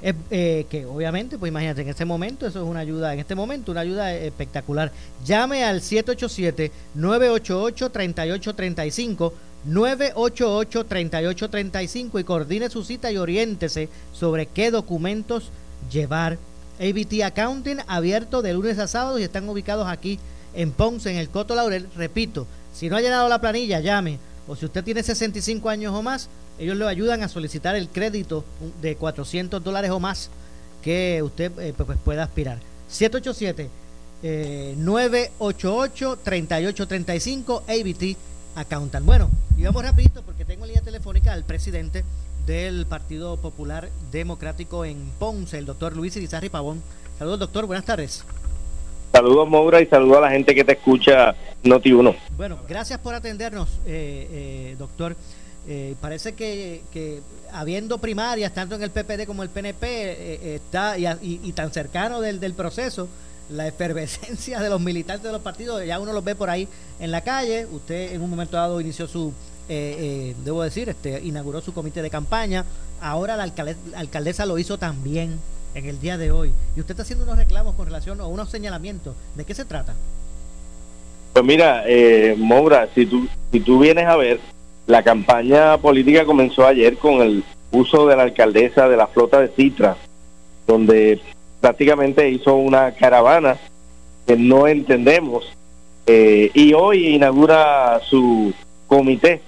Eh, que obviamente, pues imagínate, en este momento, eso es una ayuda, en este momento, una ayuda espectacular. Llame al 787-988-3835, 988-3835 y coordine su cita y oriéntese sobre qué documentos llevar ABT Accounting abierto de lunes a sábado y están ubicados aquí en Ponce, en el Coto Laurel. Repito, si no ha llenado la planilla, llame. O si usted tiene 65 años o más, ellos le ayudan a solicitar el crédito de 400 dólares o más que usted eh, pues, pues pueda aspirar. 787 988 3835 ABT Accountant. Bueno, y vamos rapidito porque tengo en línea telefónica al presidente del Partido Popular Democrático en Ponce, el doctor Luis Irizarri Pavón. Saludos, doctor, buenas tardes. Saludos, Moura, y saludos a la gente que te escucha Noti1. Bueno, gracias por atendernos, eh, eh, doctor. Eh, parece que, que, habiendo primarias, tanto en el PPD como el PNP, está y, tan cercano del, del proceso, la efervescencia de los militantes de los partidos, ya uno los ve por ahí en la calle. Usted en un momento dado inició su, debo decir, este, inauguró su comité de campaña. Ahora la alcaldesa lo hizo también en el día de hoy. Y usted está haciendo unos reclamos con relación a unos señalamientos. ¿De qué se trata? Pues mira, eh, Moura, si tú, si tú vienes a ver, la campaña política comenzó ayer con el uso de la alcaldesa de la flota de Citra, donde prácticamente hizo una caravana que no entendemos. Eh, y hoy inaugura su comité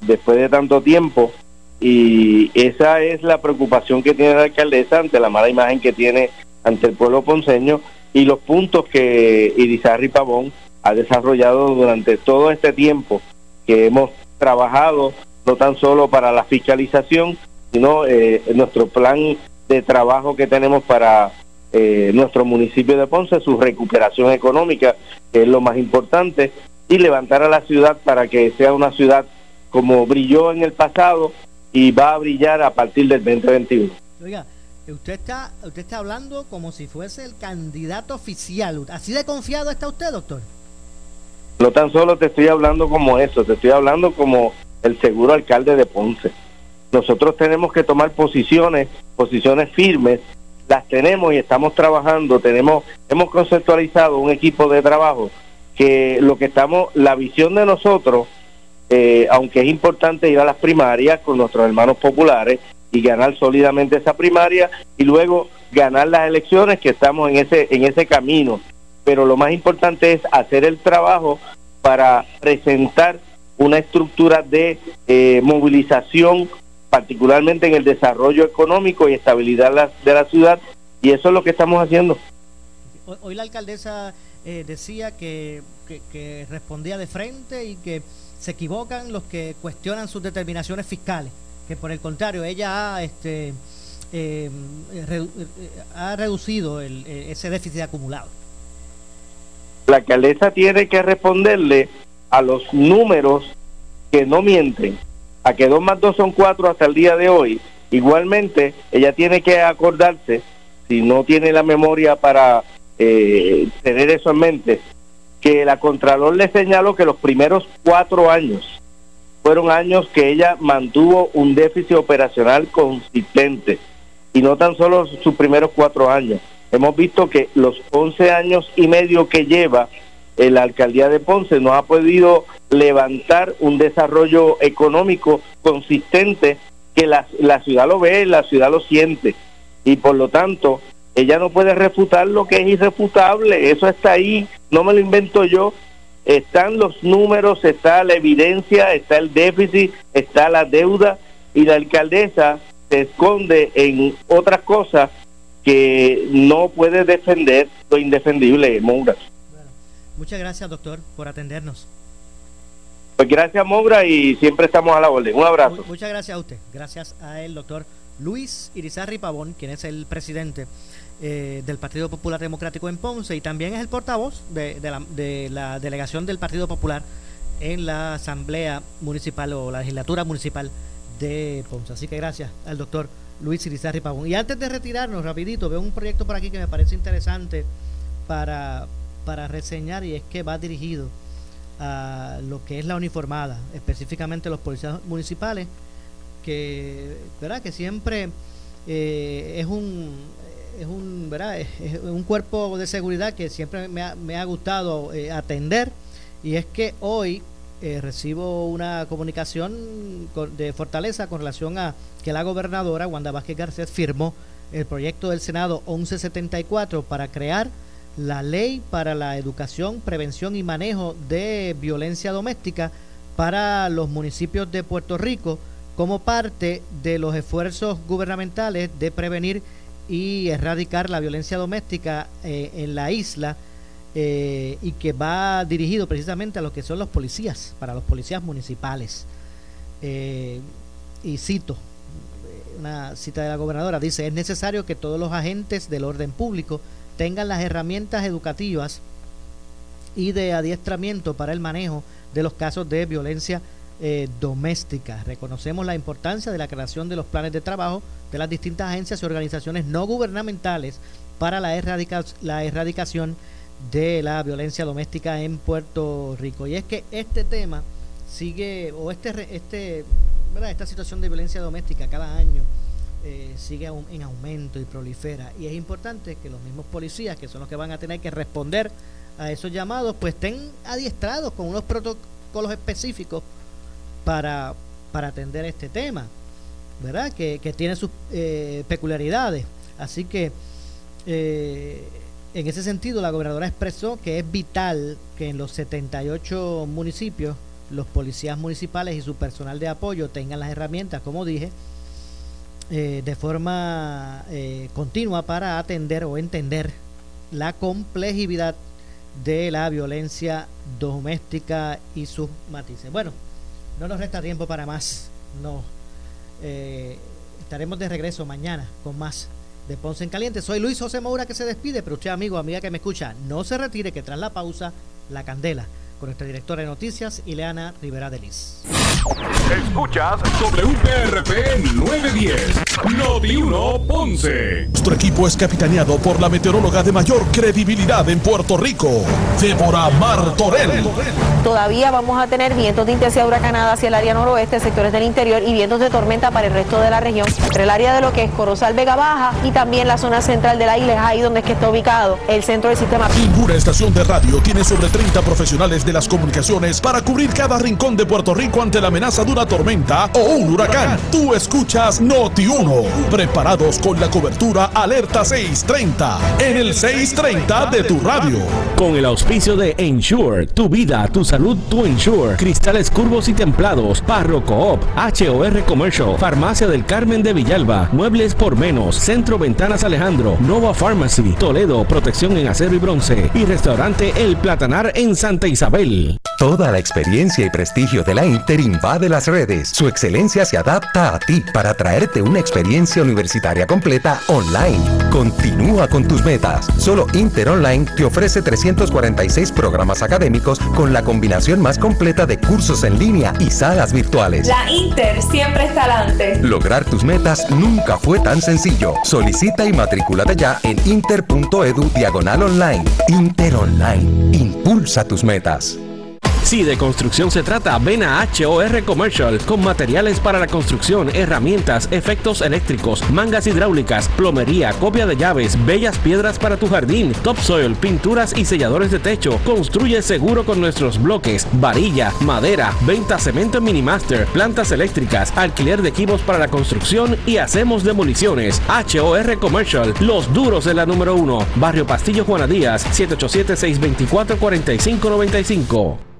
después de tanto tiempo y esa es la preocupación que tiene la alcaldesa ante la mala imagen que tiene ante el pueblo ponceño y los puntos que Irizarri Pavón ha desarrollado durante todo este tiempo que hemos trabajado no tan solo para la fiscalización, sino eh, nuestro plan de trabajo que tenemos para eh, nuestro municipio de Ponce, su recuperación económica, que es lo más importante, y levantar a la ciudad para que sea una ciudad como brilló en el pasado, y va a brillar a partir del 2021. Oiga, usted está, usted está hablando como si fuese el candidato oficial. ¿Así de confiado está usted, doctor? No tan solo te estoy hablando como eso, te estoy hablando como el seguro alcalde de Ponce. Nosotros tenemos que tomar posiciones, posiciones firmes, las tenemos y estamos trabajando, tenemos, hemos conceptualizado un equipo de trabajo que lo que estamos, la visión de nosotros eh, aunque es importante ir a las primarias con nuestros hermanos populares y ganar sólidamente esa primaria y luego ganar las elecciones que estamos en ese en ese camino. Pero lo más importante es hacer el trabajo para presentar una estructura de eh, movilización particularmente en el desarrollo económico y estabilidad de la ciudad y eso es lo que estamos haciendo. Hoy la alcaldesa eh, decía que, que respondía de frente y que se equivocan los que cuestionan sus determinaciones fiscales, que por el contrario, ella ha, este, eh, eh, ha reducido eh, ese déficit acumulado. La alcaldesa tiene que responderle a los números que no mienten, a que dos más dos son cuatro hasta el día de hoy. Igualmente, ella tiene que acordarse, si no tiene la memoria para tener eso en mente, que la Contralor le señaló que los primeros cuatro años fueron años que ella mantuvo un déficit operacional consistente y no tan solo sus primeros cuatro años. Hemos visto que los once años y medio que lleva la alcaldía de Ponce no ha podido levantar un desarrollo económico consistente que la, la ciudad lo ve, la ciudad lo siente y por lo tanto ella no puede refutar lo que es irrefutable, eso está ahí, no me lo invento yo, están los números, está la evidencia, está el déficit, está la deuda y la alcaldesa se esconde en otras cosas que no puede defender lo indefendible, Moura. muchas gracias, doctor, por atendernos. Pues gracias, Moura, y siempre estamos a la orden. Un abrazo. Muchas gracias a usted. Gracias a el doctor Luis Irizarri Pavón, quien es el presidente eh, del Partido Popular Democrático en Ponce y también es el portavoz de, la, delegación del Partido Popular en la Asamblea Municipal o la Legislatura Municipal de Ponce. Así que gracias al doctor Luis Irizarri Pavón. Y antes de retirarnos, rapidito, veo un proyecto por aquí que me parece interesante para, para reseñar y es que va dirigido a lo que es la uniformada, específicamente los policías municipales, que, ¿verdad? que siempre eh, es un es un, ¿verdad? Es, un cuerpo de seguridad que siempre me ha, me ha gustado eh, atender y es que hoy eh, recibo una comunicación de Fortaleza con relación a que la gobernadora Wanda Vázquez Garcés firmó el proyecto del Senado 1174 para crear la ley para la educación, prevención y manejo de violencia doméstica para los municipios de Puerto Rico como parte de los esfuerzos gubernamentales de prevenir y erradicar la violencia doméstica eh, en la isla eh, y que va dirigido precisamente a lo que son los policías, para los policías municipales. Eh, y cito una cita de la gobernadora, dice, es necesario que todos los agentes del orden público tengan las herramientas educativas y de adiestramiento para el manejo de los casos de violencia eh, doméstica. Reconocemos la importancia de la creación de los planes de trabajo de las distintas agencias y organizaciones no gubernamentales para la, la erradicación de la violencia doméstica en Puerto Rico. Y es que este tema sigue, o este, este, esta situación de violencia doméstica cada año eh, sigue en aumento y prolifera. Y es importante que los mismos policías, que son los que van a tener que responder a esos llamados, pues estén adiestrados con unos protocolos específicos para, atender este tema, ¿verdad? Que, tiene sus eh, peculiaridades. Así que, eh, en ese sentido, la gobernadora expresó que es vital que en los 78 municipios los policías municipales y su personal de apoyo tengan las herramientas, como dije, eh, de forma continua para atender o entender la complejidad de la violencia doméstica y sus matices. Bueno, no nos resta tiempo para más. No. Eh, estaremos de regreso mañana con más de Ponce en Caliente. Soy Luis José Moura que se despide, pero usted, amigo, amiga que me escucha, no se retire que tras la pausa, la candela con nuestra directora de noticias, Ileana Rivera de Liz. Escuchas WPRP 910, Noti 1 Ponce. Nuestro equipo es capitaneado por la meteoróloga de mayor credibilidad en Puerto Rico, Débora Martorell. Todavía vamos a tener vientos de intensidad huracanada hacia el área noroeste, sectores del interior y vientos de tormenta para el resto de la región, entre el área de lo que es Corozal Vega Baja y también la zona central de la isla, es ahí donde es que está ubicado el centro del sistema. Ninguna estación de radio tiene sobre 30 profesionales de las comunicaciones para cubrir cada rincón de Puerto Rico ante la amenaza de una tormenta o un huracán. Tú escuchas Noti 1, preparados con la cobertura Alerta 630 en el 630 de tu radio. Con el auspicio de Ensure, tu vida, tu salud, tu Ensure, cristales curvos y templados, Parro Coop, HOR Commercial, Farmacia del Carmen de Villalba, Muebles por Menos, Centro Ventanas Alejandro, Nova Pharmacy, Toledo, Protección en Acero y Bronce y Restaurante El Platanar en Santa Isabel. Toda la experiencia y prestigio de la Inter invade las redes. Su excelencia se adapta a ti para traerte una experiencia universitaria completa online. Continúa con tus metas. Solo Inter Online te ofrece 346 programas académicos con la combinación más completa de cursos en línea y salas virtuales. La Inter siempre está adelante. Lograr tus metas nunca fue tan sencillo. Solicita y matricúlate ya en inter.edu diagonal online. Inter Online. Impulsa tus metas. Si de construcción se trata, ven a HOR Commercial con materiales para la construcción, herramientas, efectos eléctricos, mangas hidráulicas, plomería, copia de llaves, bellas piedras para tu jardín, topsoil, pinturas y selladores de techo. Construye seguro con nuestros bloques, varilla, madera, venta cemento en Minimaster, plantas eléctricas, alquiler de equipos para la construcción y hacemos demoliciones. HOR Commercial, los duros de la número uno. Barrio Pastillo Juana Díaz, 787-624-4595.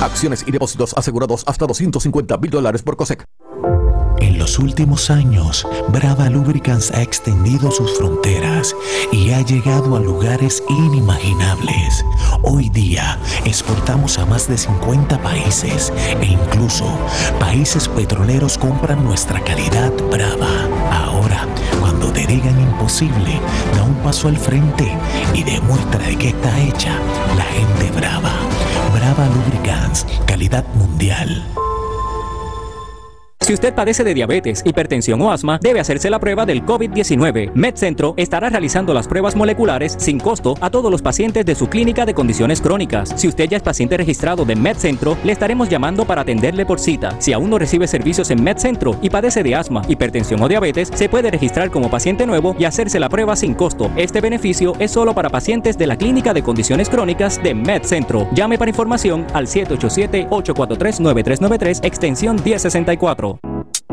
Acciones y depósitos asegurados hasta 250 mil dólares por COSEC. En los últimos años, Brava Lubricants ha extendido sus fronteras y ha llegado a lugares inimaginables. Hoy día exportamos a más de 50 países e incluso países petroleros compran nuestra calidad Brava. Ahora, cuando te digan imposible, da un paso al frente y demuestra de qué está hecha la gente brava. Brava Lubricants, calidad mundial. Si usted padece de diabetes, hipertensión o asma, debe hacerse la prueba del COVID-19. MedCentro estará realizando las pruebas moleculares sin costo a todos los pacientes de su clínica de condiciones crónicas. Si usted ya es paciente registrado de MedCentro, le estaremos llamando para atenderle por cita. Si aún no recibe servicios en MedCentro y padece de asma, hipertensión o diabetes, se puede registrar como paciente nuevo y hacerse la prueba sin costo. Este beneficio es solo para pacientes de la clínica de condiciones crónicas de MedCentro. Llame para información al 787-843-9393, extensión 1064.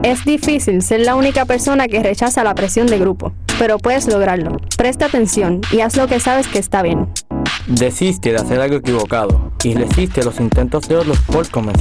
Es difícil ser la única persona que rechaza la presión de grupo, pero puedes lograrlo. Presta atención y haz lo que sabes que está bien. Desiste de hacer algo equivocado y resiste los intentos de otros por convencer